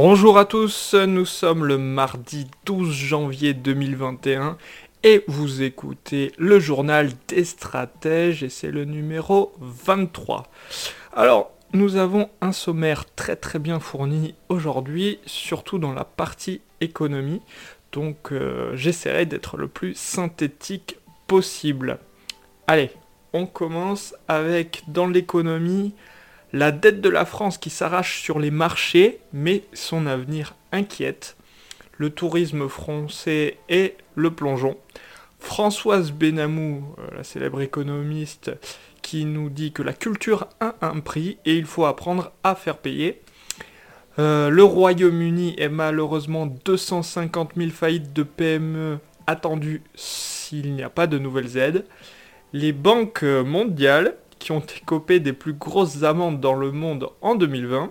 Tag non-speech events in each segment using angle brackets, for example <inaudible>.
Bonjour à tous, nous sommes le mardi 12 janvier 2021 et vous écoutez le journal des stratèges et c'est le numéro 23. Alors, nous avons un sommaire très très bien fourni aujourd'hui, surtout dans la partie économie, donc euh, j'essaierai d'être le plus synthétique possible. Allez, on commence avec dans l'économie la dette de la France qui s'arrache sur les marchés, mais son avenir inquiète. Le tourisme français et le plongeon. Françoise Benamou, euh, la célèbre économiste, qui nous dit que la culture a un prix et il faut apprendre à faire payer. Euh, le Royaume-Uni est malheureusement 250 000 faillites de PME attendues s'il n'y a pas de nouvelles aides. Les banques mondiales qui ont écopé des plus grosses amendes dans le monde en 2020.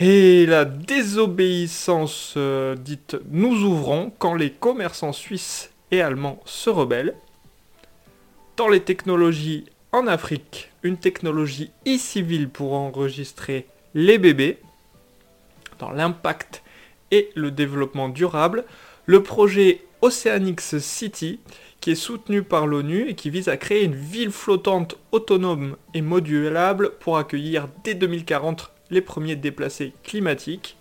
Et la désobéissance euh, dite nous ouvrons quand les commerçants suisses et allemands se rebellent. Dans les technologies en Afrique, une technologie e-civile pour enregistrer les bébés. Dans l'impact et le développement durable, le projet Oceanix City qui est soutenu par l'ONU et qui vise à créer une ville flottante autonome et modulable pour accueillir dès 2040 les premiers déplacés climatiques.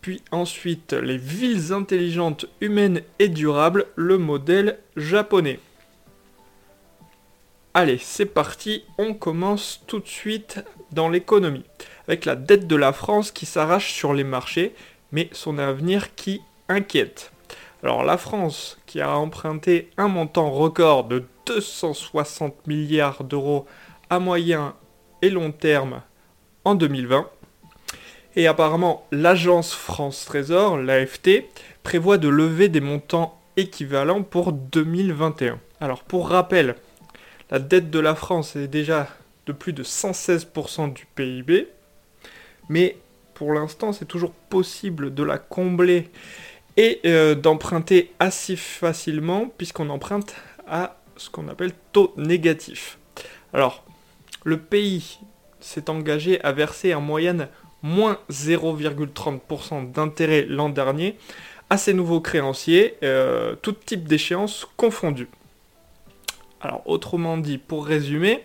Puis ensuite les villes intelligentes humaines et durables, le modèle japonais. Allez, c'est parti, on commence tout de suite dans l'économie, avec la dette de la France qui s'arrache sur les marchés, mais son avenir qui inquiète. Alors la France, qui a emprunté un montant record de 260 milliards d'euros à moyen et long terme en 2020, et apparemment l'agence France Trésor, l'AFT, prévoit de lever des montants équivalents pour 2021. Alors pour rappel, la dette de la France est déjà de plus de 116% du PIB, mais pour l'instant c'est toujours possible de la combler et euh, d'emprunter assez facilement puisqu'on emprunte à ce qu'on appelle taux négatif. Alors, le pays s'est engagé à verser en moyenne moins 0,30% d'intérêt l'an dernier à ses nouveaux créanciers, euh, tout type d'échéance confondues. Alors, autrement dit, pour résumer,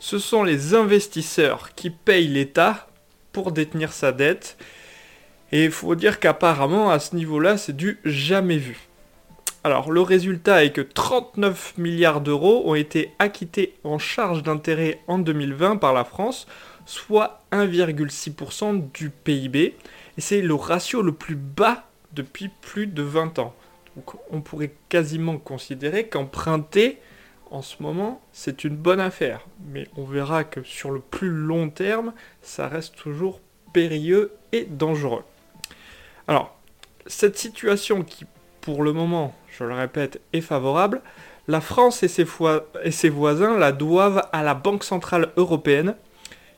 ce sont les investisseurs qui payent l'État pour détenir sa dette et il faut dire qu'apparemment, à ce niveau-là, c'est du jamais vu. Alors, le résultat est que 39 milliards d'euros ont été acquittés en charge d'intérêt en 2020 par la France, soit 1,6% du PIB. Et c'est le ratio le plus bas depuis plus de 20 ans. Donc, on pourrait quasiment considérer qu'emprunter en ce moment, c'est une bonne affaire. Mais on verra que sur le plus long terme, ça reste toujours périlleux et dangereux. Alors, cette situation qui, pour le moment, je le répète, est favorable, la France et ses, voisins la doivent à la Banque Centrale Européenne,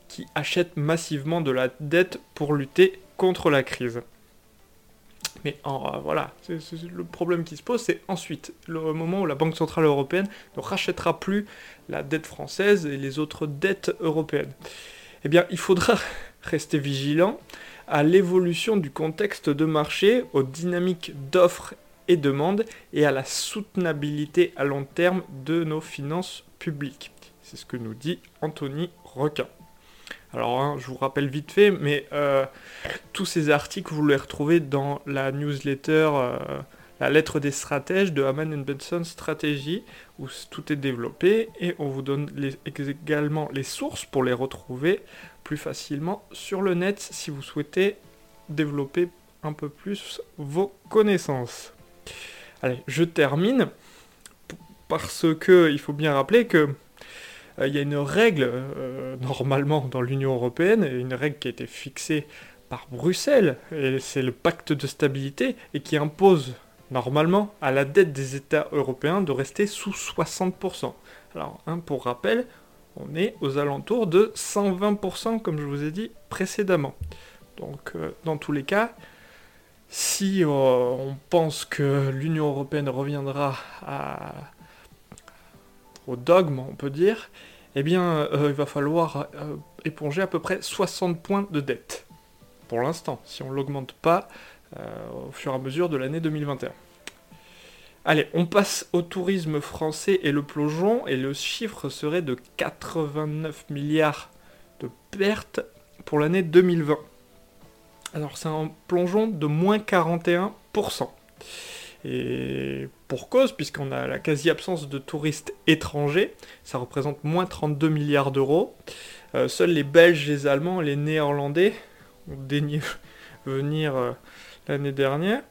qui achète massivement de la dette pour lutter contre la crise. Mais euh, voilà, le problème qui se pose, c'est ensuite le moment où la Banque Centrale Européenne ne rachètera plus la dette française et les autres dettes européennes. Eh bien, il faudra <laughs> rester vigilant à l'évolution du contexte de marché, aux dynamiques d'offres et demandes et à la soutenabilité à long terme de nos finances publiques. C'est ce que nous dit Anthony Requin. Alors, hein, je vous rappelle vite fait, mais euh, tous ces articles, vous les retrouvez dans la newsletter, euh, la lettre des stratèges de Haman Benson Stratégie, où tout est développé, et on vous donne également les sources pour les retrouver plus facilement sur le net si vous souhaitez développer un peu plus vos connaissances. Allez, je termine parce que il faut bien rappeler que euh, il y a une règle euh, <laughs> normalement dans l'Union européenne, une règle qui a été fixée par Bruxelles, et c'est le pacte de stabilité, et qui impose normalement à la dette des États européens de rester sous 60%. Alors, hein, pour rappel, on est aux alentours de 120%, comme je vous ai dit précédemment. Donc, euh, dans tous les cas, si euh, on pense que l'Union européenne reviendra au dogme, on peut dire, eh bien, euh, il va falloir éponger à peu près 60 points de dette. Pour l'instant, si on ne l'augmente pas au fur et à mesure de l'année 2021. Allez, on passe au tourisme français et le plongeon, et le chiffre serait de 89 milliards de pertes pour l'année 2020. Alors c'est un plongeon de moins 41%. Et pour cause, puisqu'on a la quasi-absence de touristes étrangers, ça représente moins 32 milliards d'euros. Euh, seuls les Belges, les Allemands, les Néerlandais ont daigné <laughs> venir euh, l'année dernière.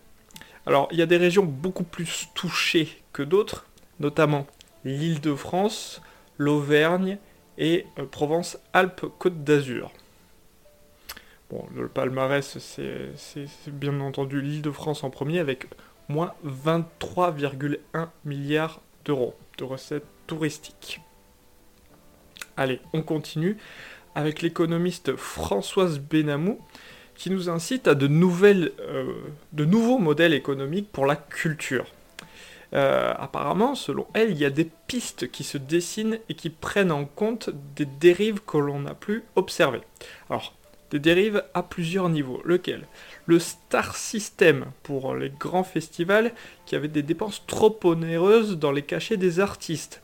Alors, il y a des régions beaucoup plus touchées que d'autres, notamment l'île de France, l'Auvergne et euh, Provence-Alpes-Côte d'Azur. Bon, le palmarès, c'est bien entendu l'île de France en premier avec moins 23,1 milliards d'euros de recettes touristiques. Allez, on continue avec l'économiste Françoise Benamou qui nous incite à de, nouvelles, euh, de nouveaux modèles économiques pour la culture. Euh, apparemment, selon elle, il y a des pistes qui se dessinent et qui prennent en compte des dérives que l'on n'a plus observées. Alors, des dérives à plusieurs niveaux. Lequel? Le star system pour les grands festivals qui avaient des dépenses trop onéreuses dans les cachets des artistes.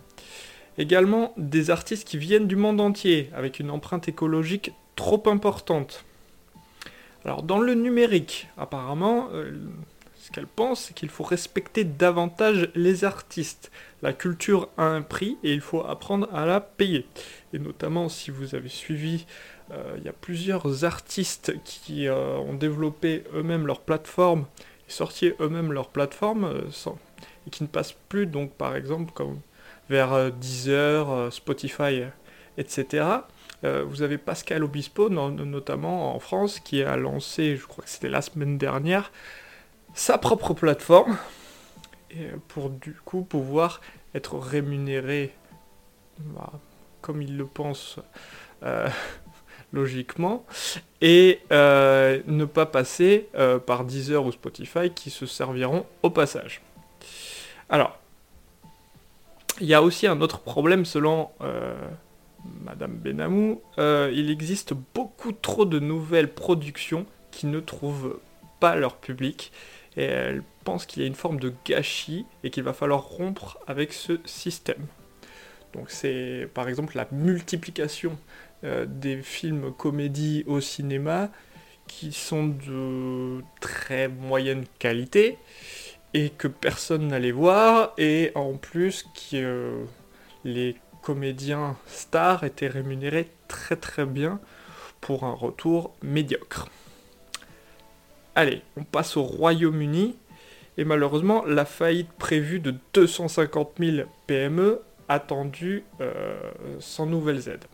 Également des artistes qui viennent du monde entier avec une empreinte écologique trop importante. Alors dans le numérique, apparemment, euh, ce qu'elle pense, c'est qu'il faut respecter davantage les artistes. La culture a un prix et il faut apprendre à la payer. Et notamment si vous avez suivi, euh, il y a plusieurs artistes qui euh, ont développé eux-mêmes leur plateforme et sorti eux-mêmes leur plateforme et qui ne passent plus donc par exemple comme vers Deezer, Spotify, etc. Euh, vous avez Pascal Obispo, notamment en France, qui a lancé, je crois que c'était la semaine dernière, sa propre plateforme, pour du coup pouvoir être rémunéré bah, comme il le pense euh, <laughs> logiquement, et euh, ne pas passer par Deezer ou Spotify qui se serviront au passage. Alors, il y a aussi un autre problème selon Madame Benamou, euh, il existe beaucoup trop de nouvelles productions qui ne trouvent pas leur public et elle pense qu'il y a une forme de gâchis et qu'il va falloir rompre avec ce système. Donc c'est par exemple la multiplication euh, des films comédies au cinéma qui sont de très moyenne qualité et que personne n'allait voir et en plus qui euh, les comédiens stars étaient rémunérés très très bien pour un retour médiocre. Allez, on passe au Royaume-Uni. Et malheureusement, la faillite prévue de 250 000 PME attendue euh, sans nouvelles aides.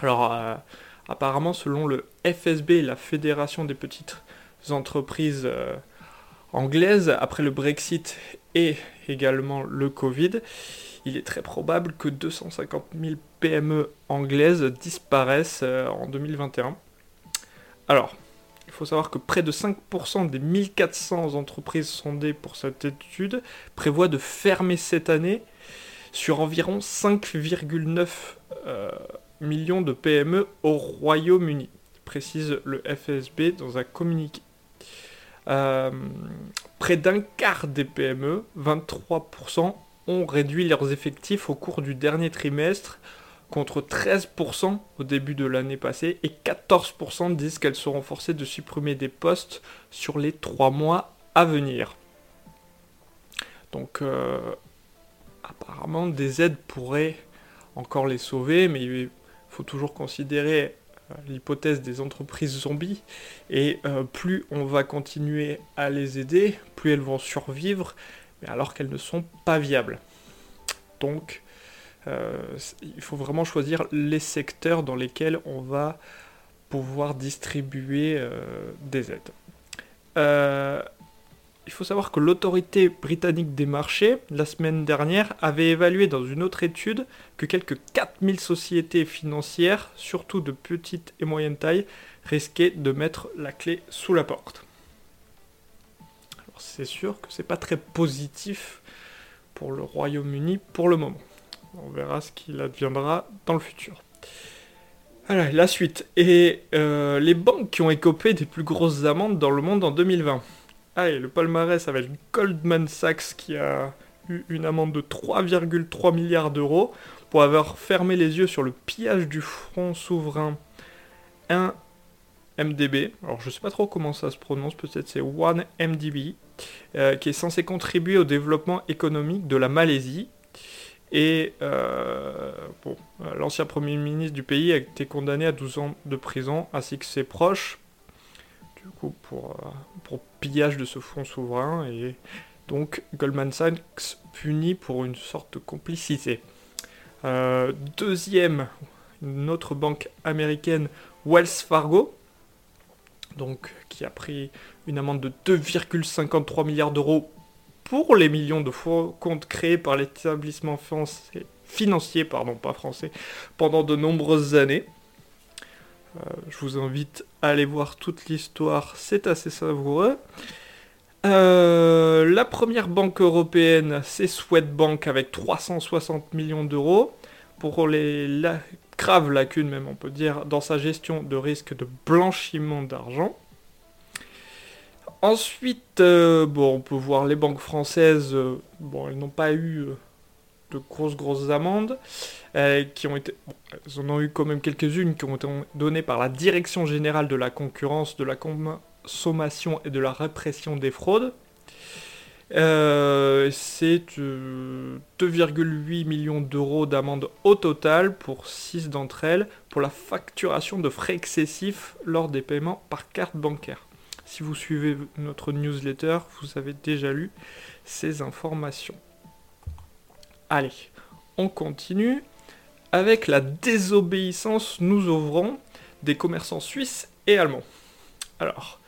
Alors, euh, apparemment, selon le FSB, la Fédération des petites entreprises euh, anglaises, après le Brexit et également le Covid, il est très probable que 250 000 PME anglaises disparaissent euh, en 2021. Alors, il faut savoir que près de 5% des 1400 entreprises sondées pour cette étude prévoient de fermer cette année sur environ 5,9 euh, millions de PME au Royaume-Uni, précise le FSB dans un communiqué. Euh, près d'un quart des PME, 23%, ont réduit leurs effectifs au cours du dernier trimestre contre 13% au début de l'année passée et 14% disent qu'elles seront forcées de supprimer des postes sur les 3 mois à venir. Donc euh, apparemment des aides pourraient encore les sauver, mais il faut toujours considérer euh, l'hypothèse des entreprises zombies et euh, plus on va continuer à les aider, plus elles vont survivre mais alors qu'elles ne sont pas viables. Donc, euh, il faut vraiment choisir les secteurs dans lesquels on va pouvoir distribuer des aides. il faut savoir que l'autorité britannique des marchés, la semaine dernière, avait évalué dans une autre étude que quelques 4000 sociétés financières, surtout de petite et moyenne taille, risquaient de mettre la clé sous la porte. C'est sûr que c'est pas très positif pour le Royaume-Uni pour le moment. On verra ce qu'il adviendra dans le futur. Voilà, la suite. Et euh, les banques qui ont écopé des plus grosses amendes dans le monde en 2020. Allez, le palmarès avec Goldman Sachs qui a eu une amende de 3,3 milliards d'euros pour avoir fermé les yeux sur le pillage du front souverain 1 MDB. Alors je sais pas trop comment ça se prononce, peut-être c'est 1MDB, euh, qui est censé contribuer au développement économique de la Malaisie. Et euh, bon, l'ancien Premier ministre du pays a été condamné à 12 ans de prison, ainsi que ses proches, du coup, pour, euh, pour pillage de ce fonds souverain. Et donc Goldman Sachs puni pour une sorte de complicité. deuxième, une autre banque américaine, Wells Fargo, donc qui a pris une amende de 2,53 milliards d'euros pour les millions de faux comptes créés par l'établissement financier, pardon, pas français, pendant de nombreuses années. Euh, je vous invite à aller voir toute l'histoire, c'est assez savoureux. Euh, la première banque européenne, c'est Swedbank avec 360 millions d'euros pour les grave lacune même on peut dire dans sa gestion de risque de blanchiment d'argent. Ensuite, euh, bon, on peut voir les banques françaises, euh, bon, elles n'ont pas eu euh, de grosses grosses amendes, qui ont été, elles en ont eu quand même quelques-unes qui ont été données par la Direction générale de la concurrence, de la consommation et de la répression des fraudes. Euh, c'est 2,8 euh, millions d'euros d'amende au total pour 6 d'entre elles pour la facturation de frais excessifs lors des paiements par carte bancaire. Si vous suivez notre newsletter, vous avez déjà lu ces informations. Allez, on continue avec la désobéissance, nous ouvrons des commerçants suisses et allemands. Alors,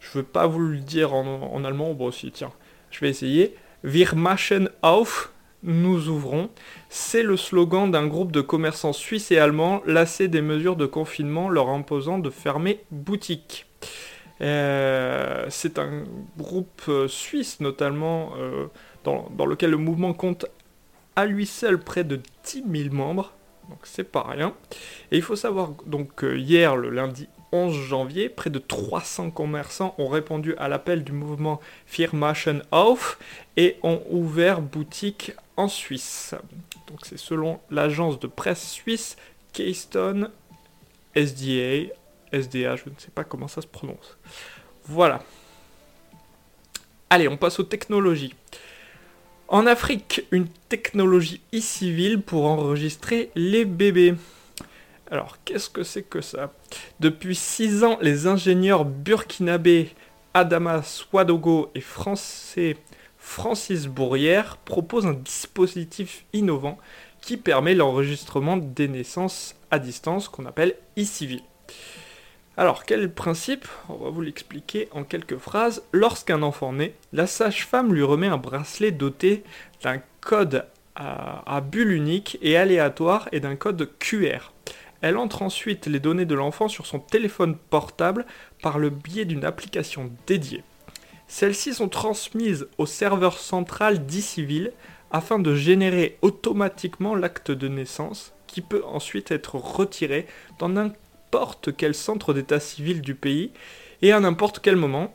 je ne veux pas vous le dire en, allemand, bon aussi, tiens. Je vais essayer. Wir machen auf, nous ouvrons. C'est le slogan d'un groupe de commerçants suisses et allemands lassés des mesures de confinement leur imposant de fermer boutique. Euh, c'est un groupe euh, suisse notamment euh, dans, lequel le mouvement compte à lui seul près de 10 000 membres, donc c'est pas rien. Et il faut savoir donc que hier, le lundi 11 janvier, près de 300 commerçants ont répondu à l'appel du mouvement Firmaschen auf et ont ouvert boutique en Suisse. Donc c'est selon l'agence de presse suisse Keystone SDA, SDA, je ne sais pas comment ça se prononce. Voilà. Allez, on passe aux technologies. En Afrique, une technologie e-civil pour enregistrer les bébés. Alors, qu'est-ce que c'est que ça? Depuis 6 ans, les ingénieurs burkinabés Adama Swadogo et français Francis Bourrière proposent un dispositif innovant qui permet l'enregistrement des naissances à distance qu'on appelle e-civil. Alors, quel principe? On va vous l'expliquer en quelques phrases. Lorsqu'un enfant naît, la sage-femme lui remet un bracelet doté d'un code à bulle unique et aléatoire et d'un code QR. Elle entre ensuite les données de l'enfant sur son téléphone portable par le biais d'une application dédiée. Celles-ci sont transmises au serveur central d'e-civil afin de générer automatiquement l'acte de naissance qui peut ensuite être retiré dans n'importe quel centre d'état civil du pays et à n'importe quel moment,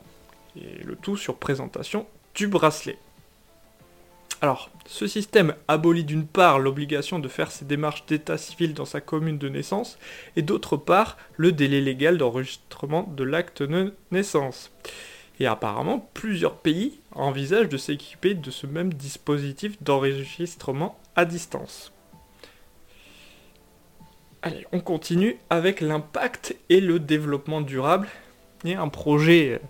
et le tout sur présentation du bracelet. Alors, ce système abolit d'une part l'obligation de faire ses démarches d'état civil dans sa commune de naissance, et d'autre part le délai légal d'enregistrement de l'acte de naissance. Et apparemment, plusieurs pays envisagent de s'équiper de ce même dispositif d'enregistrement à distance. Allez, on continue avec l'impact et le développement durable. Il y a un projet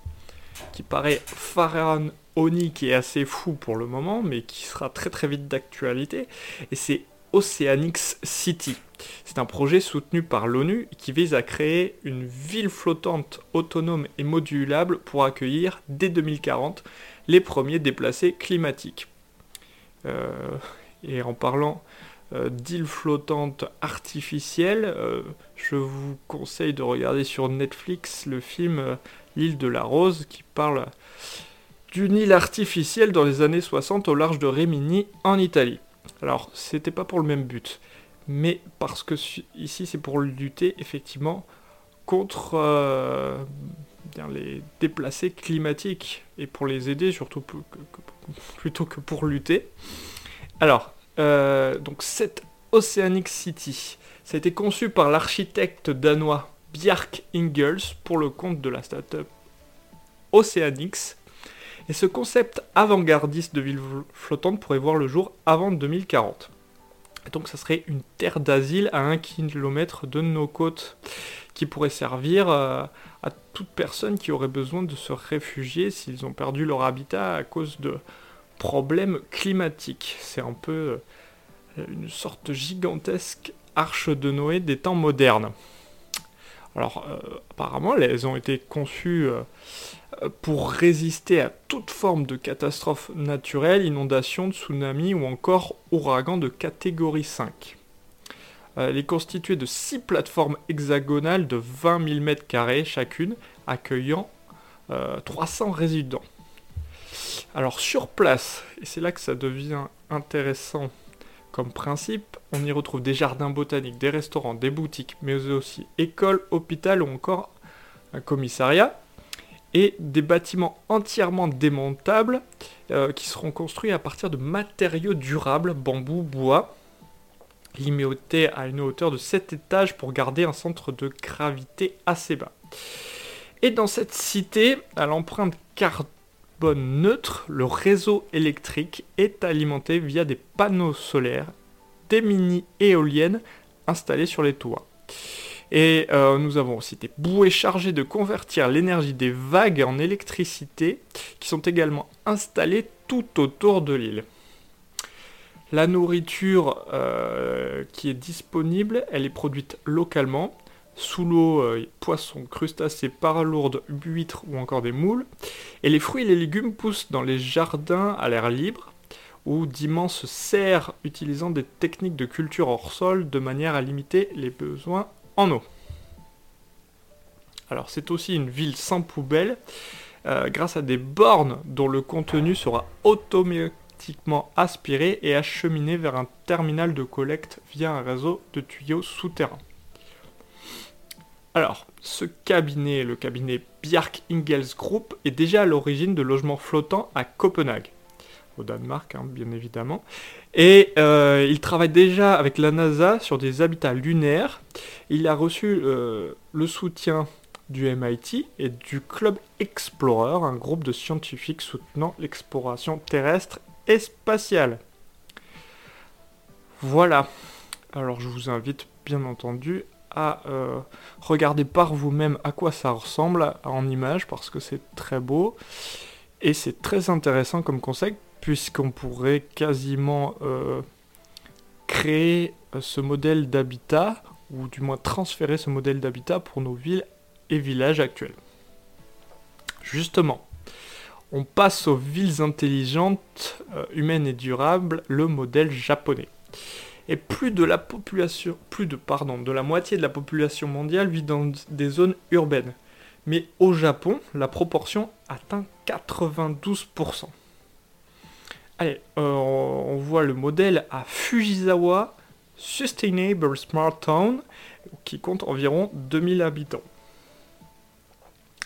qui paraît pharaon Oni qui est assez fou pour le moment, mais qui sera très très vite d'actualité. Et c'est Oceanics City. C'est un projet soutenu par l'ONU qui vise à créer une ville flottante autonome et modulable pour accueillir dès 2040 les premiers déplacés climatiques. Euh, et en parlant euh, d'îles flottantes artificielles, euh, je vous conseille de regarder sur Netflix le film L'île de la Rose qui parle d'une île artificielle dans les années 60 au large de Rimini en Italie. Alors, c'était pas pour le même but, mais parce que ici c'est pour lutter effectivement contre les déplacés climatiques et pour les aider surtout plutôt que pour lutter. Alors, euh, donc cette Oceanic City, ça a été conçu par l'architecte danois Bjark Ingels pour le compte de la startup Oceanix. Et ce concept avant-gardiste de ville flottante pourrait voir le jour avant 2040. donc ça serait une terre d'asile à un kilomètre de nos côtes qui pourrait servir euh, à toute personne qui aurait besoin de se réfugier s'ils ont perdu leur habitat à cause de problème climatique. C'est un peu euh, une sorte gigantesque arche de Noé des temps modernes. Alors, euh, apparemment, elles ont été conçues euh, pour résister à toute forme de catastrophe naturelle, inondation, tsunami ou encore ouragan de catégorie 5. Elle est constituée de 6 plateformes hexagonales de 20 000 m2 chacune, accueillant 300 résidents. Alors sur place, et c'est là que ça devient intéressant comme principe, on y retrouve des jardins botaniques, des restaurants, des boutiques, mais aussi écoles, hôpital ou encore un commissariat, et des bâtiments entièrement démontables euh, qui seront construits à partir de matériaux durables, bambou, bois, limités à une hauteur de 7 étages pour garder un centre de gravité assez bas. Et dans cette cité, à l'empreinte carte bonne neutre, le réseau électrique est alimenté via des panneaux solaires, des mini-éoliennes installées sur les toits. Et euh, nous avons aussi des bouées chargées de convertir l'énergie des vagues en électricité qui sont également installées tout autour de l'île. La nourriture euh, qui est disponible, elle est produite localement sous l'eau, euh, poissons, crustacés, paralourdes, buitres ou encore des moules. Et les fruits et les légumes poussent dans les jardins à l'air libre ou d'immenses serres utilisant des techniques de culture hors sol de manière à limiter les besoins en eau. Alors c'est aussi une ville sans poubelle euh, grâce à des bornes dont le contenu sera automatiquement aspiré et acheminé vers un terminal de collecte via un réseau de tuyaux souterrains. Alors, ce cabinet, le cabinet Bjark Ingels Group, est déjà à l'origine de logements flottants à Copenhague, au Danemark, hein, bien évidemment. Et euh, il travaille déjà avec la NASA sur des habitats lunaires. Il a reçu euh, le soutien du MIT et du Club Explorer, un groupe de scientifiques soutenant l'exploration terrestre et spatiale. Voilà. Alors je vous invite bien entendu à euh, regarder par vous-même à quoi ça ressemble en image parce que c'est très beau et c'est très intéressant comme concept puisqu'on pourrait quasiment euh, créer euh, ce modèle d'habitat ou du moins transférer ce modèle d'habitat pour nos villes et villages actuels. Justement, on passe aux villes intelligentes, humaines et durables, le modèle japonais et plus de la population, plus de la moitié de la population mondiale vit dans des zones urbaines. Mais au Japon, la proportion atteint 92%. Allez, euh, on voit le modèle à Fujisawa Sustainable Smart Town, qui compte environ 2000 habitants.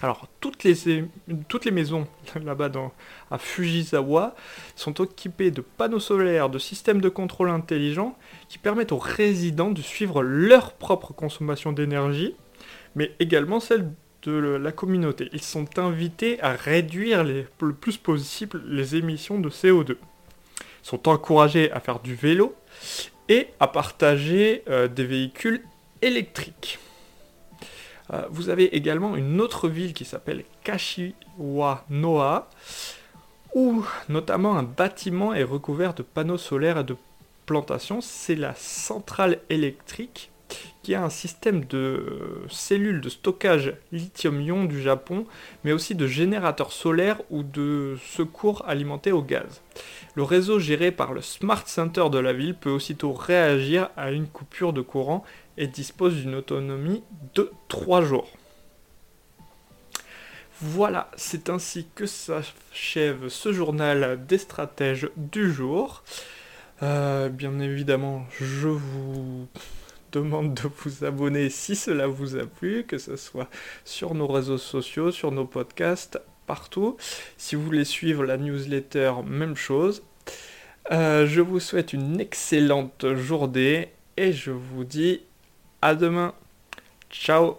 Alors, toutes les, toutes les maisons <laughs> là-bas à Fujisawa sont équipées de panneaux solaires, de systèmes de contrôle intelligents qui permettent aux résidents de suivre leur propre consommation d'énergie, mais également celle de la communauté. Ils sont invités à réduire le plus possible les émissions de CO2. Ils sont encouragés à faire du vélo et à partager euh, des véhicules électriques. Euh, vous avez également une autre ville qui s'appelle Kashiwanoha, où notamment un bâtiment est recouvert de panneaux solaires et de plantation, c'est la centrale électrique qui a un système de cellules de stockage lithium-ion du Japon, mais aussi de générateurs solaires ou de secours alimentés au gaz. Le réseau géré par le Smart Center de la ville peut aussitôt réagir à une coupure de courant et dispose d'une autonomie de 3 jours. Voilà, c'est ainsi que s'achève ce journal des stratèges du jour. Euh, bien évidemment, je vous demande de vous abonner si cela vous a plu, que ce soit sur nos réseaux sociaux, sur nos podcasts, partout. Si vous voulez suivre la newsletter, même chose. Euh, je vous souhaite une excellente journée et je vous dis à demain. Ciao